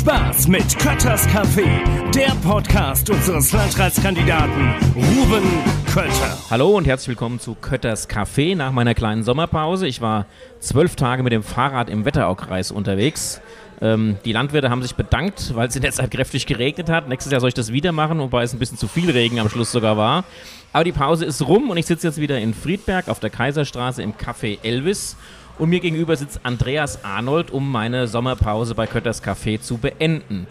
Spaß mit Kötters Café, der Podcast unseres Landratskandidaten Ruben Kötter. Hallo und herzlich willkommen zu Kötters Café nach meiner kleinen Sommerpause. Ich war zwölf Tage mit dem Fahrrad im Wetteraukreis unterwegs. Ähm, die Landwirte haben sich bedankt, weil es in der Zeit kräftig geregnet hat. Nächstes Jahr soll ich das wieder machen, wobei es ein bisschen zu viel Regen am Schluss sogar war. Aber die Pause ist rum und ich sitze jetzt wieder in Friedberg auf der Kaiserstraße im Café Elvis und mir gegenüber sitzt Andreas Arnold, um meine Sommerpause bei Kötters Café zu beenden.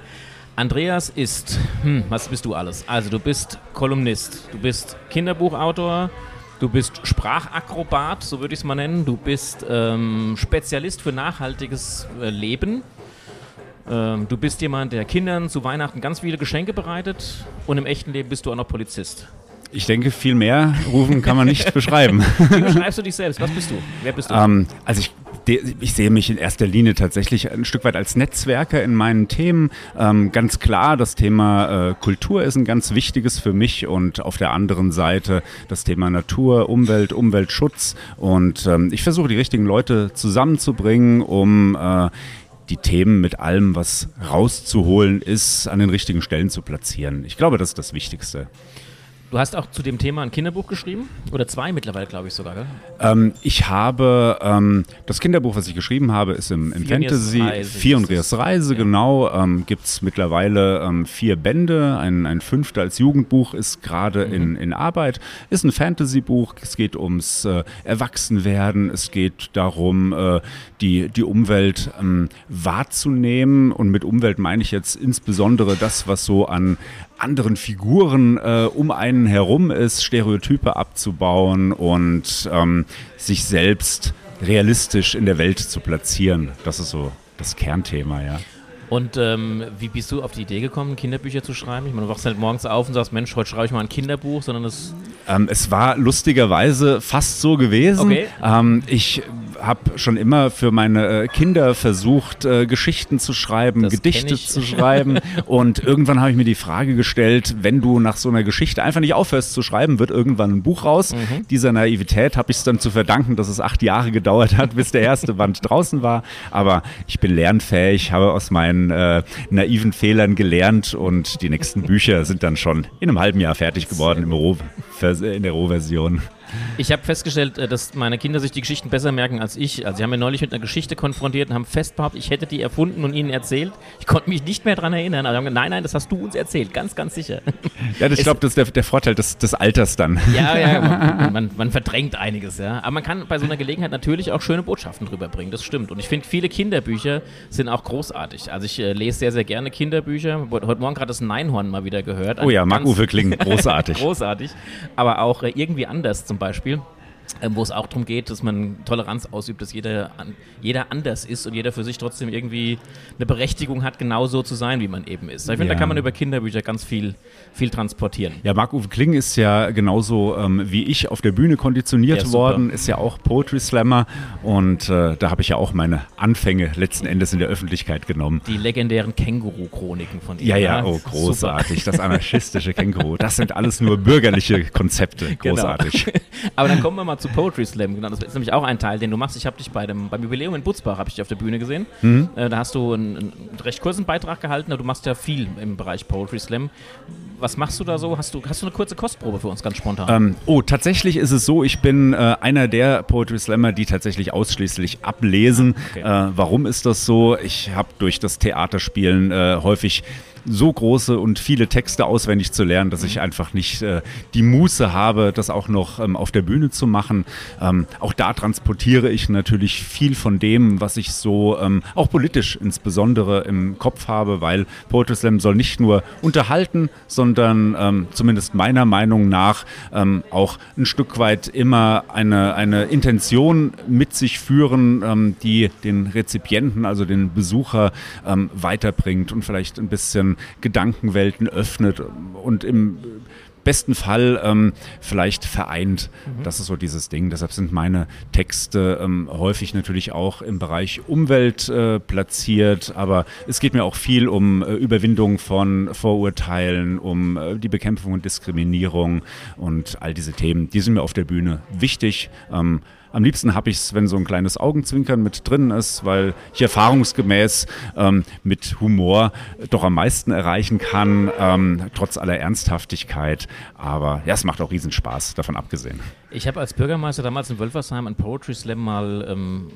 Andreas ist, hm, was bist du alles? Also du bist Kolumnist, du bist Kinderbuchautor, du bist Sprachakrobat, so würde ich es mal nennen, du bist ähm, Spezialist für nachhaltiges äh, Leben. Ähm, du bist jemand, der Kindern zu Weihnachten ganz viele Geschenke bereitet und im echten Leben bist du auch noch Polizist. Ich denke, viel mehr rufen kann man nicht beschreiben. Wie beschreibst du dich selbst? Was bist du? Wer bist du? Ähm, also ich, ich, sehe mich in erster Linie tatsächlich ein Stück weit als Netzwerker in meinen Themen. Ähm, ganz klar, das Thema äh, Kultur ist ein ganz wichtiges für mich und auf der anderen Seite das Thema Natur, Umwelt, Umweltschutz. Und ähm, ich versuche die richtigen Leute zusammenzubringen, um äh, die Themen mit allem, was rauszuholen ist, an den richtigen Stellen zu platzieren. Ich glaube, das ist das Wichtigste. Du hast auch zu dem Thema ein Kinderbuch geschrieben? Oder zwei mittlerweile, glaube ich sogar, gell? Ähm, ich habe, ähm, das Kinderbuch, was ich geschrieben habe, ist im, im Fantasy. Fionriers Reise, ja. genau. Ähm, Gibt es mittlerweile ähm, vier Bände. Ein, ein fünfter als Jugendbuch ist gerade mhm. in, in Arbeit. Ist ein Fantasy-Buch. Es geht ums äh, Erwachsenwerden. Es geht darum, äh, die, die Umwelt ähm, wahrzunehmen. Und mit Umwelt meine ich jetzt insbesondere das, was so an, anderen Figuren äh, um einen herum ist, Stereotype abzubauen und ähm, sich selbst realistisch in der Welt zu platzieren. Das ist so das Kernthema, ja. Und ähm, wie bist du auf die Idee gekommen, Kinderbücher zu schreiben? Ich meine, du wachst halt morgens auf und sagst, Mensch, heute schreibe ich mal ein Kinderbuch, sondern es... Ähm, es war lustigerweise fast so gewesen. Okay. Ähm, ich habe schon immer für meine äh, Kinder versucht, äh, Geschichten zu schreiben, das Gedichte zu schreiben. und irgendwann habe ich mir die Frage gestellt, wenn du nach so einer Geschichte einfach nicht aufhörst zu schreiben, wird irgendwann ein Buch raus. Mhm. Dieser Naivität habe ich es dann zu verdanken, dass es acht Jahre gedauert hat, bis der erste Band draußen war. Aber ich bin lernfähig, habe aus meinen äh, naiven Fehlern gelernt und die nächsten Bücher sind dann schon in einem halben Jahr fertig geworden im Roh, in der Rohversion. Ich habe festgestellt, äh, dass meine Kinder sich die Geschichten besser merken als ich. Also sie haben mir neulich mit einer Geschichte konfrontiert und haben fest behauptet, ich hätte die erfunden und ihnen erzählt. Ich konnte mich nicht mehr daran erinnern. Also haben gesagt, nein, nein, das hast du uns erzählt, ganz, ganz sicher. Ja, ich glaube, das ist der, der Vorteil des, des, Alters dann. Ja, ja, man, man, man, verdrängt einiges, ja. Aber man kann bei so einer Gelegenheit natürlich auch schöne Botschaften drüber bringen, das stimmt. Und ich finde, viele Kinderbücher sind auch großartig. Also ich äh, lese sehr, sehr gerne Kinderbücher. Heute Morgen gerade das Neinhorn mal wieder gehört. Oh ja, Marc-Uwe Kling, großartig. großartig. Aber auch äh, irgendwie anders zum Beispiel. Ähm, wo es auch darum geht, dass man Toleranz ausübt, dass jeder, jeder anders ist und jeder für sich trotzdem irgendwie eine Berechtigung hat, genauso zu sein, wie man eben ist. Ich finde, ja. da kann man über Kinderbücher ganz viel, viel transportieren. Ja, Marc-Uwe Kling ist ja genauso ähm, wie ich auf der Bühne konditioniert ja, worden, ist ja auch Poetry Slammer und äh, da habe ich ja auch meine Anfänge letzten Endes in der Öffentlichkeit genommen. Die legendären Känguru-Chroniken von ihm. Ja, ja, oh, großartig. Super. Das anarchistische Känguru. Das sind alles nur bürgerliche Konzepte. Genau. Großartig. Genau. Aber dann kommen wir mal zu Poetry Slam. Genau, das ist nämlich auch ein Teil, den du machst. Ich habe dich bei dem, beim Jubiläum in Butzbach habe ich dich auf der Bühne gesehen. Mhm. Äh, da hast du einen, einen, recht kurzen Beitrag gehalten, du machst ja viel im Bereich Poetry Slam. Was machst du da so? Hast du, hast du eine kurze Kostprobe für uns ganz spontan? Ähm, oh, tatsächlich ist es so, ich bin äh, einer der Poetry Slammer, die tatsächlich ausschließlich ablesen. Okay. Äh, warum ist das so? Ich habe durch das Theaterspielen äh, häufig so große und viele Texte auswendig zu lernen, dass ich mhm. einfach nicht äh, die Muße habe, das auch noch ähm, auf der Bühne zu machen. Ähm, auch da transportiere ich natürlich viel von dem, was ich so ähm, auch politisch insbesondere im Kopf habe, weil Poetry Slam soll nicht nur unterhalten, sondern ähm, zumindest meiner Meinung nach ähm, auch ein Stück weit immer eine, eine Intention mit sich führen, ähm, die den Rezipienten, also den Besucher weiterbringt und vielleicht ein bisschen Gedankenwelten öffnet und im besten Fall ähm, vielleicht vereint. Mhm. Das ist so dieses Ding. Deshalb sind meine Texte ähm, häufig natürlich auch im Bereich Umwelt äh, platziert, aber es geht mir auch viel um äh, Überwindung von Vorurteilen, um äh, die Bekämpfung und Diskriminierung und all diese Themen. Die sind mir auf der Bühne wichtig. Ähm, am liebsten habe ich es, wenn so ein kleines Augenzwinkern mit drin ist, weil ich erfahrungsgemäß ähm, mit Humor doch am meisten erreichen kann, ähm, trotz aller Ernsthaftigkeit. Aber ja, es macht auch riesen Spaß, davon abgesehen. Ich habe als Bürgermeister damals in Wölfersheim einen Poetry Slam mal ähm,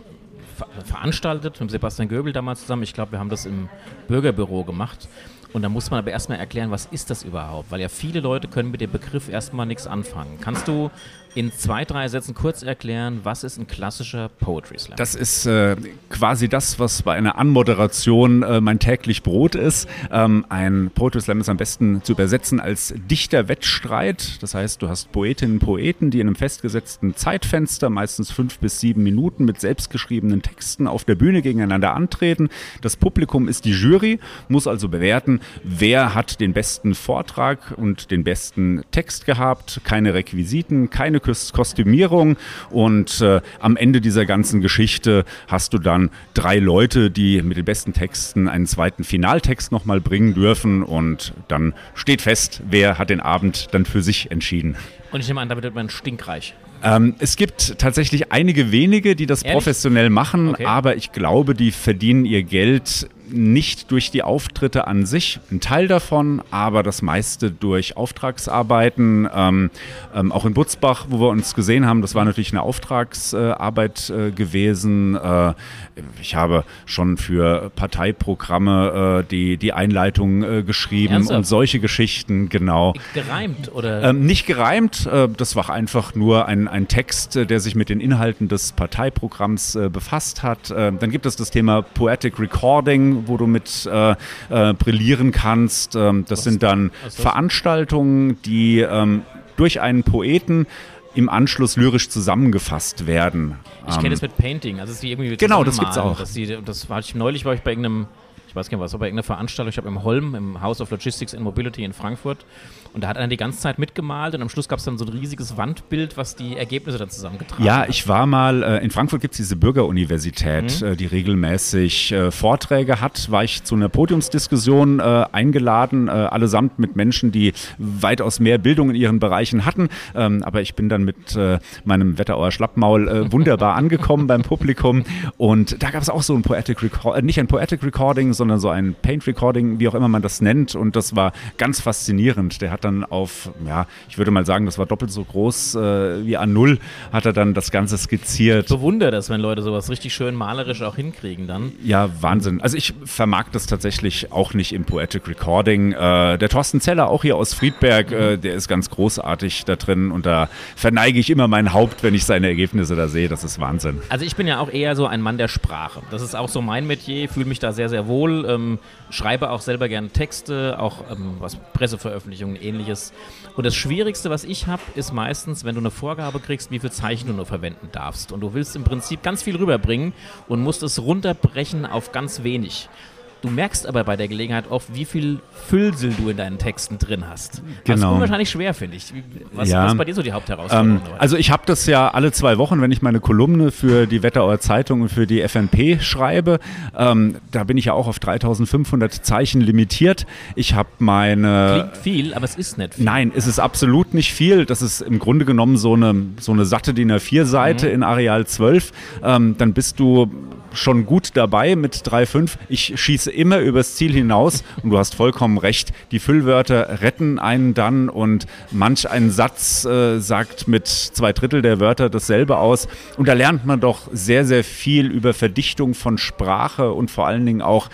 ver veranstaltet mit Sebastian Göbel damals zusammen. Ich glaube, wir haben das im Bürgerbüro gemacht. Und da muss man aber erstmal erklären, was ist das überhaupt? Weil ja viele Leute können mit dem Begriff erstmal nichts anfangen. Kannst du in zwei, drei Sätzen kurz erklären, was ist ein klassischer Poetry Slam? Das ist äh, quasi das, was bei einer Anmoderation äh, mein täglich Brot ist. Ähm, ein Poetry Slam ist am besten zu übersetzen als Dichterwettstreit. Das heißt, du hast Poetinnen und Poeten, die in einem festgesetzten Zeitfenster, meistens fünf bis sieben Minuten, mit selbstgeschriebenen Texten auf der Bühne gegeneinander antreten. Das Publikum ist die Jury, muss also bewerten, wer hat den besten Vortrag und den besten Text gehabt. Keine Requisiten, keine Kostümierung und äh, am Ende dieser ganzen Geschichte hast du dann drei Leute, die mit den besten Texten einen zweiten Finaltext nochmal bringen dürfen und dann steht fest, wer hat den Abend dann für sich entschieden. Und ich nehme an, damit wird man stinkreich. Ähm, es gibt tatsächlich einige wenige, die das Ehrlich? professionell machen, Okay. aber ich glaube, die verdienen ihr Geld nicht durch die Auftritte an sich, ein Teil davon, aber das meiste durch Auftragsarbeiten. Ähm, ähm, auch in Butzbach, wo wir uns gesehen haben, das war natürlich eine Auftragsarbeit äh, gewesen. Äh, ich habe schon für Parteiprogramme äh, die, die Einleitung äh, geschrieben Ernsthaft? und solche Geschichten, genau. Gereimt oder? Ähm, nicht gereimt, äh, das war einfach nur ein, ein Text, äh, der sich mit den Inhalten des Parteiprogramms äh, befasst hat. Äh, dann gibt es das Thema Poetic Recording, wo du mit äh, äh, brillieren kannst. Ähm, das sind dann was ist das? Veranstaltungen, die ähm, durch einen Poeten im Anschluss lyrisch zusammengefasst werden. ich kenne das mit Painting, also dass die irgendwie Genau, das gibt's auch. Dass die, das war ich neulich war ich bei irgendeinem ich weiß gar nicht was, war bei irgendeiner Veranstaltung, ich habe im Holm, im House of Logistics and Mobility in Frankfurt und da hat einer die ganze Zeit mitgemalt und am Schluss gab es dann so ein riesiges Wandbild, was die Ergebnisse dann zusammengetragen Ja, hat. ich war mal, äh, in Frankfurt gibt es diese Bürgeruniversität, Mhm. äh, die regelmäßig äh, Vorträge hat. War ich zu einer Podiumsdiskussion äh, eingeladen, äh, allesamt mit Menschen, die weitaus mehr Bildung in ihren Bereichen hatten. Ähm, aber ich bin dann mit äh, meinem Wetterauer Schlappmaul wunderbar angekommen beim Publikum. Und da gab es auch so ein Poetic Recording, nicht ein Poetic Recording, sondern so ein Paint Recording, wie auch immer man das nennt. Und das war ganz faszinierend. Der hat dann auf, ja, ich würde mal sagen, das war doppelt so groß äh, wie A0, hat er dann das Ganze skizziert. bewundere das, wenn Leute sowas richtig schön malerisch auch hinkriegen dann. Ja, Wahnsinn. Also ich vermag das tatsächlich auch nicht im Poetic Recording. Äh, der Thorsten Zeller, auch hier aus Friedberg, äh, der ist ganz großartig da drin und da verneige ich immer mein Haupt, wenn ich seine Ergebnisse da sehe. Das ist Wahnsinn. Also ich bin ja auch eher so ein Mann der Sprache. Das ist auch so mein Metier, fühle mich da sehr, sehr wohl, ähm, schreibe auch selber gerne Texte, auch ähm, was Presseveröffentlichungen, ähnliches. Und das Schwierigste, was ich habe, ist meistens, wenn du eine Vorgabe kriegst, wie viel Zeichen du nur verwenden darfst. Und du willst im Prinzip ganz viel rüberbringen und musst es runterbrechen auf ganz wenig. Du merkst aber bei der Gelegenheit oft, wie viel Füllsel du in deinen Texten drin hast. Das ist Genau. unwahrscheinlich schwer, finde ich. Was, Ja. was ist bei dir so die Hauptherausforderung? Ähm, also ich habe das ja alle zwei Wochen, wenn ich meine Kolumne für die Wetterauer Zeitung und für die FNP schreibe. Ähm, da bin ich ja auch auf 3500 Zeichen limitiert. Ich habe meine... Klingt viel, aber es ist nicht viel. Nein, es ist absolut nicht viel. Das ist im Grunde genommen so eine, so eine satte DIN A4-Seite in Areal 12. Ähm, dann bist du schon gut dabei mit 3,5. Ich schieße immer übers Ziel hinaus und du hast vollkommen recht. Die Füllwörter retten einen dann und manch ein Satz äh, sagt mit zwei Drittel der Wörter dasselbe aus. Und da lernt man doch sehr, sehr viel über Verdichtung von Sprache und vor allen Dingen auch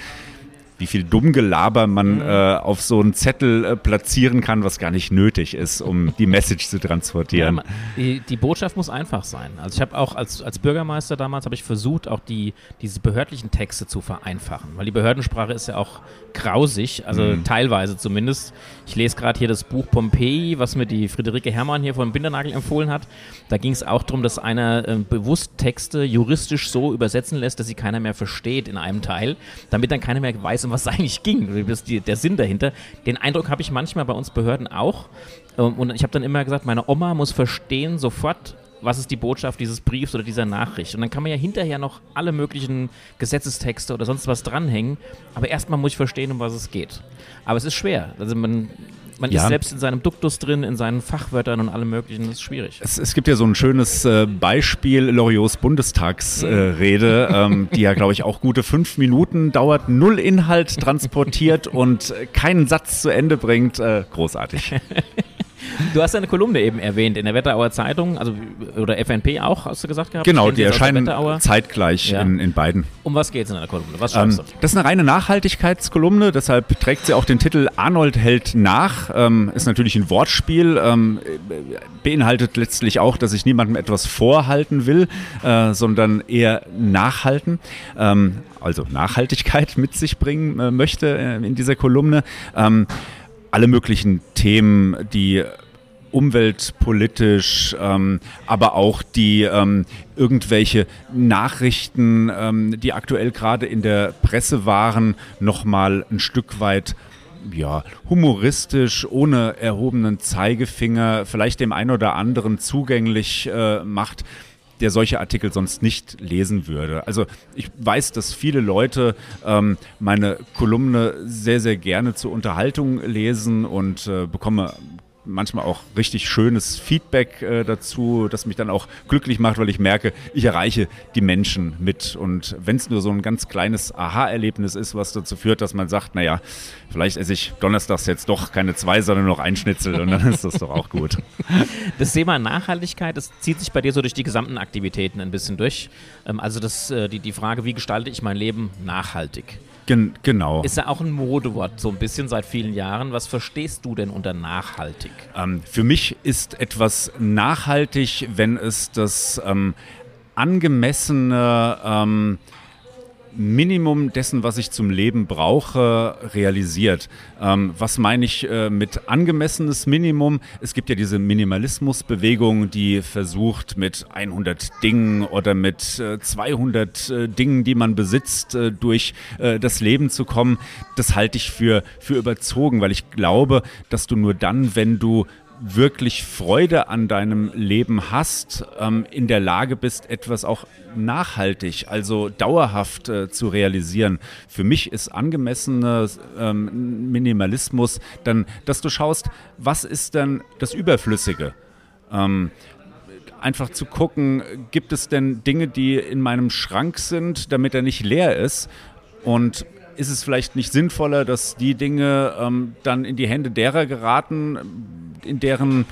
wie viel Dummgelaber man äh, auf so einen Zettel äh, platzieren kann, was gar nicht nötig ist, um die Message zu Ja, transportieren. ma- die, die Botschaft muss einfach sein. Also ich habe auch als, als Bürgermeister damals habe ich versucht, auch die diese behördlichen Texte zu vereinfachen, weil die Behördensprache ist ja auch grausig, also Mhm. teilweise zumindest. Ich lese gerade hier das Buch Pompeji, was mir die Friederike Herrmann hier von Bindernagel empfohlen hat. Da ging es auch darum, dass einer äh, bewusst Texte juristisch so übersetzen lässt, dass sie keiner mehr versteht in einem Teil, damit dann keiner mehr weiß, um was es eigentlich ging, die, der Sinn dahinter. Den Eindruck habe ich manchmal bei uns Behörden auch. Ähm, Und ich habe dann immer gesagt, meine Oma muss verstehen sofort, was ist die Botschaft dieses Briefs oder dieser Nachricht. Und dann kann man ja hinterher noch alle möglichen Gesetzestexte oder sonst was dranhängen. Aber erstmal muss ich verstehen, um was es geht. Aber es ist schwer. Also man, Man Ja. ist selbst in seinem Duktus drin, in seinen Fachwörtern und allem möglichen, das ist schwierig. Es, es gibt ja so ein schönes äh, Beispiel, Loriots Bundestagsrede, äh, ähm, die ja, glaube ich, auch gute fünf Minuten dauert, null Inhalt transportiert und keinen Satz zu Ende bringt. Äh, großartig. Du hast eine Kolumne eben erwähnt in der Wetterauer Zeitung, also oder FNP auch, hast du gesagt gehabt? Genau, die erscheinen zeitgleich Ja. in, in beiden. Um was geht es in einer Kolumne? Was Ähm, schreibst du? das ist eine reine Nachhaltigkeitskolumne, deshalb trägt sie auch den Titel Arnold hält nach. Ähm, ist natürlich ein Wortspiel, ähm, äh, beinhaltet letztlich auch, dass ich niemandem etwas vorhalten will, äh, sondern eher nachhalten. Ähm, also Nachhaltigkeit mit sich bringen äh, möchte äh, in dieser Kolumne. Alle möglichen Themen, die umweltpolitisch, ähm, aber auch die ähm, irgendwelche Nachrichten, ähm, die aktuell gerade in der Presse waren, nochmal ein Stück weit ja, humoristisch, ohne erhobenen Zeigefinger, vielleicht dem einen oder anderen zugänglich äh, macht der solche Artikel sonst nicht lesen würde. Also ich weiß, dass viele Leute ähm, meine Kolumne sehr, sehr gerne zur Unterhaltung lesen und äh, bekomme manchmal auch richtig schönes Feedback äh, dazu, das mich dann auch glücklich macht, weil ich merke, ich erreiche die Menschen mit. Und wenn es nur so ein ganz kleines Aha-Erlebnis ist, was dazu führt, dass man sagt, naja, vielleicht esse ich donnerstags jetzt doch keine zwei, sondern noch ein Schnitzel und dann ist das doch auch gut. Das Thema Nachhaltigkeit, das zieht sich bei dir so durch die gesamten Aktivitäten ein bisschen durch. Ähm, also das, äh, die, die Frage, wie gestalte ich mein Leben nachhaltig? Gen genau. Ist ja auch ein Modewort, so ein bisschen seit vielen Jahren. Was verstehst du denn unter nachhaltig? Ähm, für mich ist etwas nachhaltig, wenn es das ähm, angemessene ähm, Minimum dessen, was ich zum Leben brauche, realisiert. Ähm, was meine ich äh, mit angemessenes Minimum? Es gibt ja diese Minimalismusbewegung, die versucht mit 100 Dingen oder mit äh, 200 äh, Dingen, die man besitzt, äh, durch äh, das Leben zu kommen. Das halte ich für, für überzogen, weil ich glaube, dass du nur dann, wenn du wirklich Freude an deinem Leben hast, ähm, in der Lage bist, etwas auch nachhaltig, also dauerhaft äh, zu realisieren. Für mich ist angemessener ähm, Minimalismus dann, dass du schaust, was ist denn das Überflüssige? Ähm, einfach zu gucken, gibt es denn Dinge, die in meinem Schrank sind, damit er nicht leer ist? Und ist es vielleicht nicht sinnvoller, dass die Dinge ähm, dann in die Hände derer geraten, in deren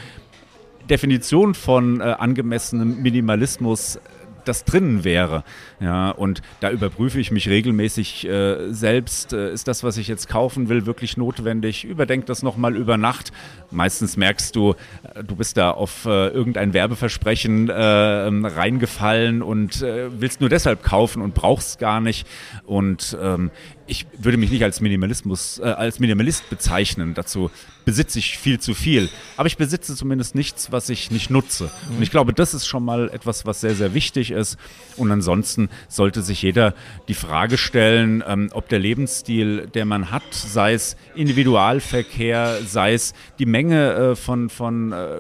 Definition von äh, angemessenem Minimalismus das drinnen wäre. Ja, und da überprüfe ich mich regelmäßig äh, selbst. Äh, ist das, was ich jetzt kaufen will, wirklich notwendig? Überdenk das nochmal über Nacht. Meistens merkst du, äh, du bist da auf äh, irgendein Werbeversprechen äh, reingefallen und äh, willst nur deshalb kaufen und brauchst gar nicht. Und ähm, ich würde mich nicht als Minimalismus, äh, als Minimalist bezeichnen. Dazu besitze ich viel zu viel. Aber ich besitze zumindest nichts, was ich nicht nutze. Und ich glaube, das ist schon mal etwas, was sehr, sehr wichtig ist. Und ansonsten sollte sich jeder die Frage stellen, ähm, ob der Lebensstil, der man hat, sei es Individualverkehr, sei es die Menge äh, von, von äh,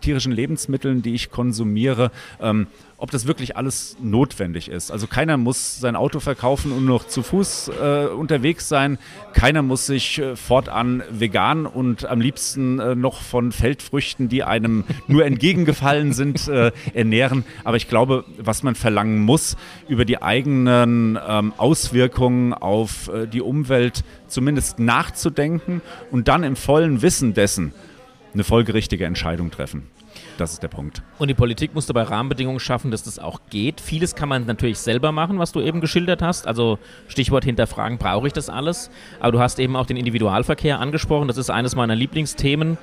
tierischen Lebensmitteln, die ich konsumiere, ähm, ob das wirklich alles notwendig ist. Also keiner muss sein Auto verkaufen und noch zu Fuß äh, unterwegs sein. Keiner muss sich äh, fortan vegan und am liebsten äh, noch von Feldfrüchten, die einem nur entgegengefallen sind, äh, ernähren. Aber ich glaube, was man verlangen muss, über die eigenen ähm, Auswirkungen auf äh, die Umwelt zumindest nachzudenken und dann im vollen Wissen dessen eine folgerichtige Entscheidung treffen. Das ist der Punkt. Und die Politik muss dabei Rahmenbedingungen schaffen, dass das auch geht. Vieles kann man natürlich selber machen, was du eben geschildert hast. Also Stichwort hinterfragen, brauche ich das alles? Aber du hast eben auch den Individualverkehr angesprochen. Das ist eines meiner Lieblingsthemen,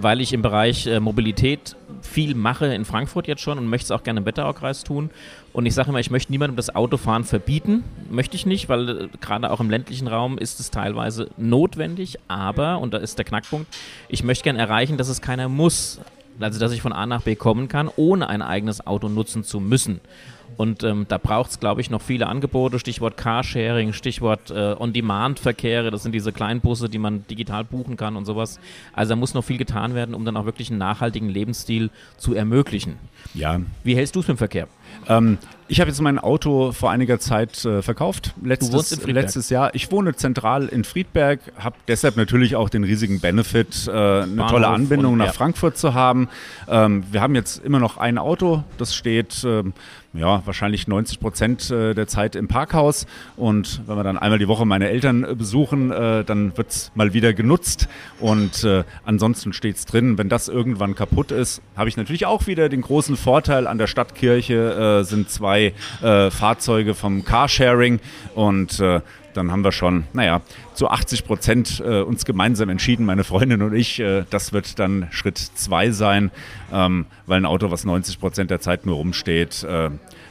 weil ich im Bereich äh, Mobilität viel mache in Frankfurt jetzt schon und möchte es auch gerne im Wetteraukreis tun. Und ich sage immer, ich möchte niemandem das Autofahren verbieten. Möchte ich nicht, weil äh, gerade auch im ländlichen Raum ist es teilweise notwendig. Aber, und da ist der Knackpunkt, ich möchte gerne erreichen, dass es keiner muss. Also, dass ich von A nach B kommen kann, ohne ein eigenes Auto nutzen zu müssen. Und ähm, da braucht es, glaube ich, noch viele Angebote. Stichwort Carsharing, Stichwort äh, On-Demand-Verkehre. Das sind diese Kleinbusse, die man digital buchen kann und sowas. Also da muss noch viel getan werden, um dann auch wirklich einen nachhaltigen Lebensstil zu ermöglichen. Ja, Wie hältst du es mit dem Verkehr? Ähm, ich habe jetzt mein Auto vor einiger Zeit äh, verkauft. Letztes, letztes Jahr. Ich wohne zentral in Friedberg, habe deshalb natürlich auch den riesigen Benefit, äh, eine Bahnhof tolle Anbindung und- nach ja. Frankfurt zu haben. Ähm, wir haben jetzt immer noch ein Auto, das steht ähm, ja, wahrscheinlich 90 Prozent äh, der Zeit im Parkhaus. Und wenn wir dann einmal die Woche meine Eltern äh, besuchen, äh, dann wird es mal wieder genutzt. Und äh, ansonsten steht es drin. Wenn das irgendwann kaputt ist, habe ich natürlich auch wieder den großen Vorteil. An der Stadtkirche äh, sind zwei äh, Fahrzeuge vom Carsharing. Und äh, dann haben wir schon, naja, zu 80 Prozent äh, uns gemeinsam entschieden, meine Freundin und ich. Äh, das wird dann Schritt zwei sein, ähm, weil ein Auto, was 90 Prozent der Zeit nur rumsteht,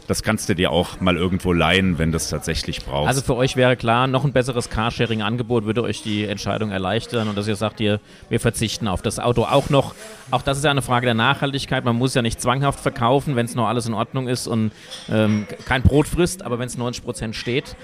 das kannst du dir auch mal irgendwo leihen, wenn du es tatsächlich brauchst. Also für euch wäre klar, noch ein besseres Carsharing-Angebot würde euch die Entscheidung erleichtern und dass ihr sagt, ihr, wir verzichten auf das Auto auch noch. Auch das ist ja eine Frage der Nachhaltigkeit. Man muss ja nicht zwanghaft verkaufen, wenn es noch alles in Ordnung ist und ähm, kein Brot frisst, aber wenn es 90 Prozent steht,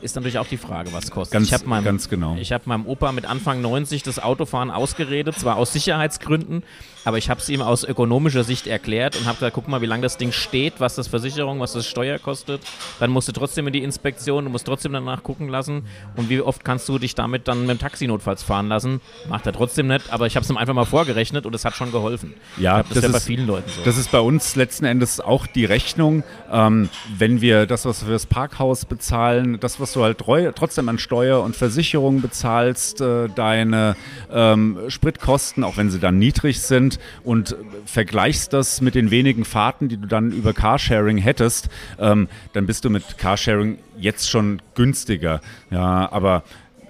ist natürlich auch die Frage, was kostet. Ganz- ich meinem, ganz genau. Ich habe meinem Opa mit Anfang 90 das Autofahren ausgeredet, zwar aus Sicherheitsgründen, aber ich habe es ihm aus ökonomischer Sicht erklärt und habe gesagt, guck mal, wie lange das Ding steht, was das Versicherung, was das Steuer kostet. Dann musst du trotzdem in die Inspektion, du musst trotzdem danach gucken lassen und wie oft kannst du dich damit dann mit dem Taxi notfalls fahren lassen. Macht er trotzdem nicht, aber ich habe es ihm einfach mal vorgerechnet und es hat schon geholfen. Ja, glaub, das, das ist ja bei vielen Leuten so. Das ist bei uns letzten Endes auch die Rechnung. Ähm, wenn wir das, was wir fürs Parkhaus bezahlen, das, was du halt trotzdem an Steuer und Versicherung bezahlst, äh, deine ähm, Spritkosten, auch wenn sie dann niedrig sind, und vergleichst das mit den wenigen Fahrten, die du dann über Carsharing hättest, ähm, dann bist du mit Carsharing jetzt schon günstiger. Ja, aber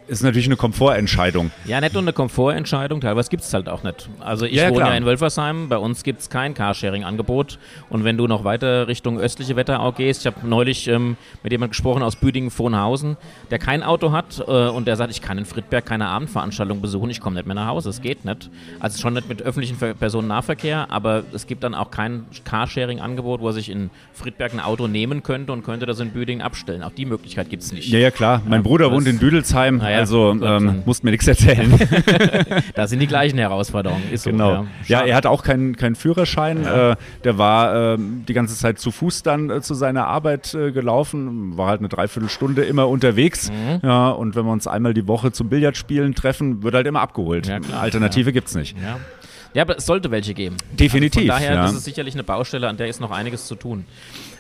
ist natürlich eine Komfortentscheidung. Ja, nicht nur eine Komfortentscheidung, teilweise gibt es halt auch nicht. Also ich Ja, wohne klar. ja in Wölfersheim, bei uns gibt es kein Carsharing-Angebot. Und wenn du noch weiter Richtung östliche Wetterau gehst, ich habe neulich ähm, mit jemandem gesprochen aus Büdingen-Vohnhausen, der kein Auto hat äh, und der sagt, ich kann in Friedberg keine Abendveranstaltung besuchen, ich komme nicht mehr nach Hause, es geht nicht. Also schon nicht mit öffentlichen Ver Personennahverkehr, aber es gibt dann auch kein Carsharing-Angebot, wo er sich in Friedberg ein Auto nehmen könnte und könnte das in Büdingen abstellen. Auch die Möglichkeit gibt es nicht. Ja, ja, klar. Mein Bruder das- wohnt in Büdelsheim, ja, also ähm, musst mir nichts erzählen. Da sind die gleichen Herausforderungen. Ist so, Genau. Ja, Schade. er hat auch keinen keinen Führerschein. Äh, der war ähm, die ganze Zeit zu Fuß dann äh, zu seiner Arbeit äh, gelaufen, war halt eine Dreiviertelstunde immer unterwegs. Mhm. Ja, und wenn wir uns einmal die Woche zum Billardspielen treffen, wird halt immer abgeholt. Ja, klar. Alternative gibt's nicht. Ja. ja, aber es sollte welche geben. Definitiv, Also von daher, ja. das ist sicherlich eine Baustelle, an der ist noch einiges zu tun.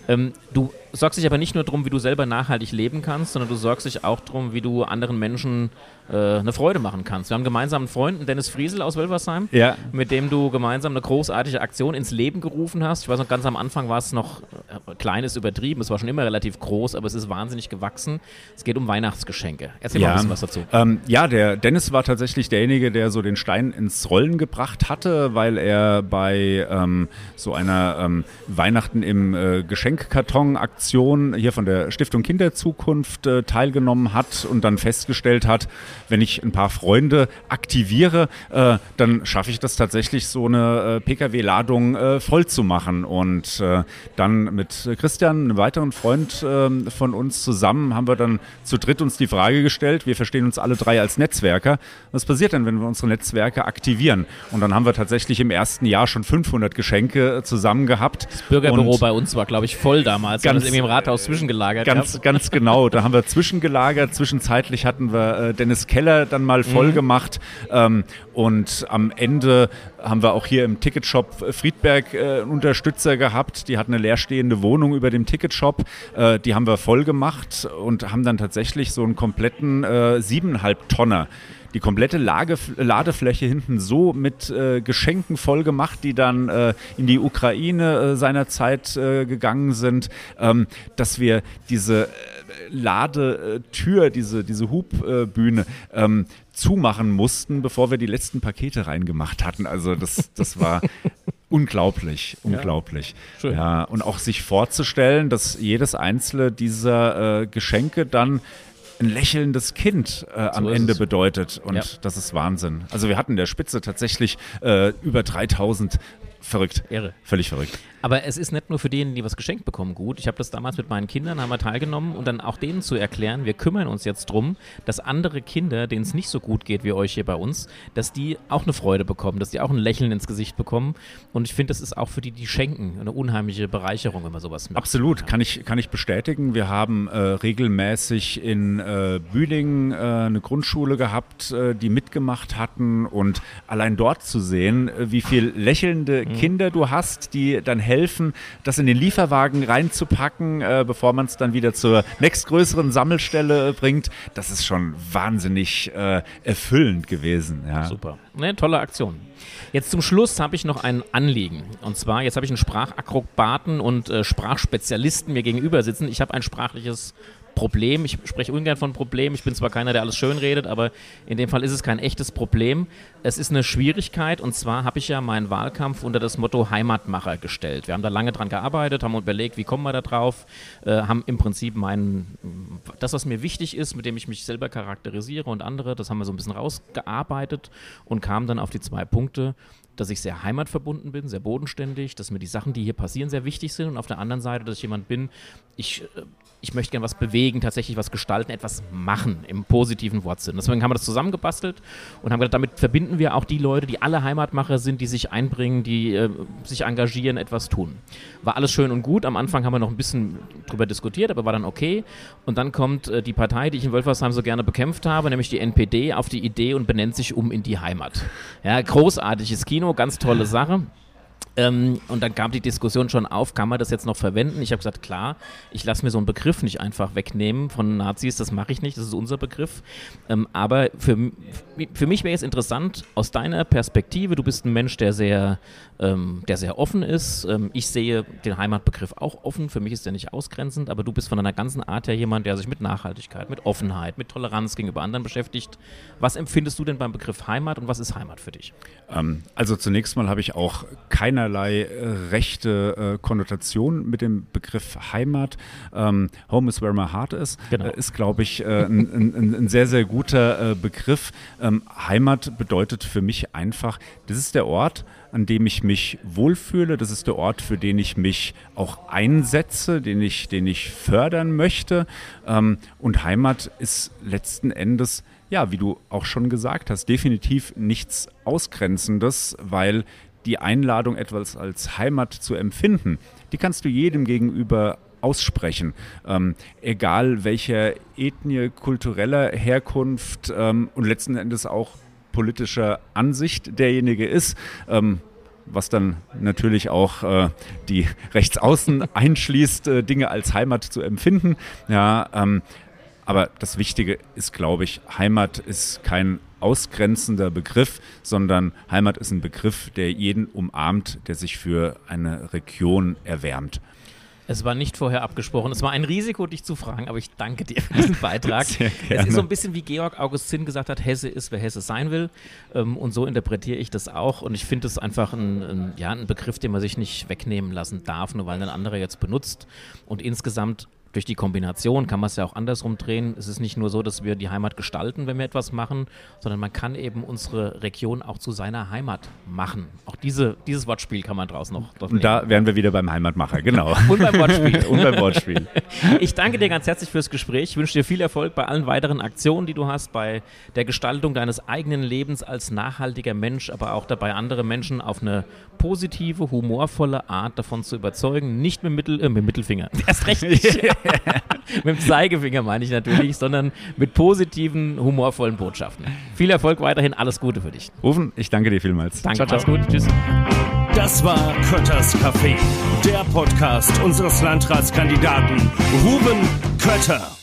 Ähm, du sorgst dich aber nicht nur darum, wie du selber nachhaltig leben kannst, sondern du sorgst dich auch darum, wie du anderen Menschen äh, eine Freude machen kannst. Wir haben einen gemeinsamen Freund, Dennis Friesel aus Wölversheim, Ja. mit dem du gemeinsam eine großartige Aktion ins Leben gerufen hast. Ich weiß noch, ganz am Anfang war es noch äh, klein, ist übertrieben, es war schon immer relativ groß, aber es ist wahnsinnig gewachsen. Es geht um Weihnachtsgeschenke. Erzähl mal ein bisschen was dazu. Ähm, ja, der Dennis war tatsächlich derjenige, der so den Stein ins Rollen gebracht hatte, weil er bei ähm, so einer ähm, Weihnachten im äh, Geschenkkarton-Aktion hier von der Stiftung Kinderzukunft äh, teilgenommen hat und dann festgestellt hat, wenn ich ein paar Freunde aktiviere, äh, dann schaffe ich das tatsächlich, so eine äh, Pkw-Ladung äh, voll zu machen. Und äh, dann mit Christian, einem weiteren Freund ähm, von uns zusammen, haben wir dann zu dritt uns die Frage gestellt, wir verstehen uns alle drei als Netzwerker. Was passiert denn, wenn wir unsere Netzwerke aktivieren? Und dann haben wir tatsächlich im ersten Jahr schon 500 Geschenke äh, zusammen gehabt. Bürgerbüro Und bei uns war, glaube ich, voll damals. Haben Ganz- das irgendwie im Rathaus zwischengelagert. Ganz, gehabt. ganz genau. Da haben wir zwischengelagert. Zwischenzeitlich hatten wir äh, Dennis Keller dann mal voll gemacht. Ähm, und am Ende haben wir auch hier im Ticketshop Friedberg äh, einen Unterstützer gehabt. Die hat eine leerstehende Wohnung über dem Ticketshop. Äh, die haben wir voll gemacht und haben dann tatsächlich so einen kompletten äh, siebeneinhalb Tonner die komplette Lage, Ladefläche hinten so mit äh, Geschenken voll gemacht, die dann äh, in die Ukraine äh, seinerzeit äh, gegangen sind, ähm, dass wir diese äh, Ladetür, diese, diese Hubbühne ähm, zumachen mussten, bevor wir die letzten Pakete reingemacht hatten. Also das, das war unglaublich, unglaublich. Schön. Ja, und auch sich vorzustellen, dass jedes einzelne dieser äh, Geschenke dann ein lächelndes Kind äh, am So Ende es. bedeutet. Und Ja. das ist Wahnsinn. Also wir hatten der Spitze tatsächlich äh, über 3000 verrückt. Irre. Völlig verrückt. Aber es ist nicht nur für diejenigen, die was geschenkt bekommen, gut. Ich habe das damals mit meinen Kindern, haben wir teilgenommen und dann auch denen zu erklären, wir kümmern uns jetzt drum, dass andere Kinder, denen es nicht so gut geht wie euch hier bei uns, dass die auch eine Freude bekommen, dass die auch ein Lächeln ins Gesicht bekommen. Und ich finde, das ist auch für die, die schenken, eine unheimliche Bereicherung, wenn man sowas macht. Absolut, kann, ich, kann ich bestätigen. Wir haben äh, regelmäßig in äh, Büdingen äh, eine Grundschule gehabt, äh, die mitgemacht hatten und allein dort zu sehen, äh, wie viel lächelnde. Kinder du hast, die dann helfen, das in den Lieferwagen reinzupacken, äh, bevor man es dann wieder zur nächstgrößeren Sammelstelle bringt. Das ist schon wahnsinnig äh, erfüllend gewesen. Ja. Super. Ne, tolle Aktion. Jetzt zum Schluss habe ich noch ein Anliegen. Und zwar, jetzt habe ich einen Sprachakrobaten und äh, Sprachspezialisten mir gegenüber sitzen. Ich habe ein sprachliches Problem. Ich spreche ungern von Problem. Ich bin zwar keiner, der alles schön redet, aber in dem Fall ist es kein echtes Problem. Es ist eine Schwierigkeit und zwar habe ich ja meinen Wahlkampf unter das Motto Heimatmacher gestellt. Wir haben da lange dran gearbeitet, haben überlegt, wie kommen wir da drauf, äh, haben im Prinzip mein, das, was mir wichtig ist, mit dem ich mich selber charakterisiere und andere, das haben wir so ein bisschen rausgearbeitet und kamen dann auf die zwei Punkte dass ich sehr heimatverbunden bin, sehr bodenständig, dass mir die Sachen, die hier passieren, sehr wichtig sind und auf der anderen Seite, dass ich jemand bin, ich, äh, ich möchte gerne was bewegen, tatsächlich was gestalten, etwas machen im positiven Wortsinn. Deswegen haben wir das zusammengebastelt und haben gedacht, damit verbinden wir auch die Leute, die alle Heimatmacher sind, die sich einbringen, die äh, sich engagieren, etwas tun. War alles schön und gut. Am Anfang haben wir noch ein bisschen drüber diskutiert, aber war dann okay. Und dann kommt äh, die Partei, die ich in Wölfersheim so gerne bekämpft habe, nämlich die NPD, auf die Idee und benennt sich um in die Heimat. Ja, großartiges Kino Kino, ganz tolle Sache. Ähm, und dann kam die Diskussion schon auf, kann man das jetzt noch verwenden? Ich habe gesagt, klar, ich lasse mir so einen Begriff nicht einfach wegnehmen von Nazis, das mache ich nicht, das ist unser Begriff. Ähm, aber für, für mich wäre es interessant, aus deiner Perspektive, du bist ein Mensch, der sehr, ähm, der sehr offen ist. Ähm, ich sehe den Heimatbegriff auch offen, für mich ist der nicht ausgrenzend, aber du bist von deiner ganzen Art her jemand, der sich mit Nachhaltigkeit, mit Offenheit, mit Toleranz gegenüber anderen beschäftigt. Was empfindest du denn beim Begriff Heimat und was ist Heimat für dich? Ähm, also zunächst mal habe ich auch keiner keinerlei äh, rechte äh, Konnotation mit dem Begriff Heimat. Ähm, Home is where my heart is, genau. äh, ist, glaube ich, äh, ein, ein, ein, sehr, sehr guter äh, Begriff. Ähm, Heimat bedeutet für mich einfach, das ist der Ort, an dem ich mich wohlfühle. Das ist der Ort, für den ich mich auch einsetze, den ich, den ich fördern möchte. Ähm, und Heimat ist letzten Endes ja, wie du auch schon gesagt hast, definitiv nichts Ausgrenzendes, weil die Einladung, etwas als Heimat zu empfinden, die kannst du jedem gegenüber aussprechen. Ähm, egal welcher Ethnie, kultureller Herkunft ähm, und letzten Endes auch politischer Ansicht derjenige ist. Ähm, was dann natürlich auch äh, die Rechtsaußen einschließt, äh, Dinge als Heimat zu empfinden. Ja, ähm, aber das Wichtige ist, glaube ich, Heimat ist kein ausgrenzender Begriff, sondern Heimat ist ein Begriff, der jeden umarmt, der sich für eine Region erwärmt. Es war nicht vorher abgesprochen. Es war ein Risiko, dich zu fragen, aber ich danke dir für diesen Beitrag. Es ist so ein bisschen wie Georg August Zinn gesagt hat, Hesse ist, wer Hesse sein will. Ähm, und so interpretiere ich das auch. Und ich finde es einfach ein, ein, ja, ein Begriff, den man sich nicht wegnehmen lassen darf, nur weil ein anderer jetzt benutzt. Und insgesamt durch die Kombination kann man es ja auch andersrum drehen. Es ist nicht nur so, dass wir die Heimat gestalten, wenn wir etwas machen, sondern man kann eben unsere Region auch zu seiner Heimat machen. Auch diese, dieses Wortspiel kann man draus noch. Und da wären wir wieder beim Heimatmacher, genau. Und beim Wortspiel. Und beim Wortspiel. Ich danke dir ganz herzlich fürs Gespräch. Ich wünsche dir viel Erfolg bei allen weiteren Aktionen, die du hast, bei der Gestaltung deines eigenen Lebens als nachhaltiger Mensch, aber auch dabei, andere Menschen auf eine positive, humorvolle Art davon zu überzeugen. Nicht mit, Mittel, äh, mit Mittelfinger. Erst recht nicht. mit dem Zeigefinger meine ich natürlich, sondern mit positiven, humorvollen Botschaften. Viel Erfolg weiterhin, alles Gute für dich. Rufen, ich danke dir vielmals. Danke, ciao, ciao. gut, tschüss. Das war Kötters Café, der Podcast unseres Landratskandidaten Ruben Kötter.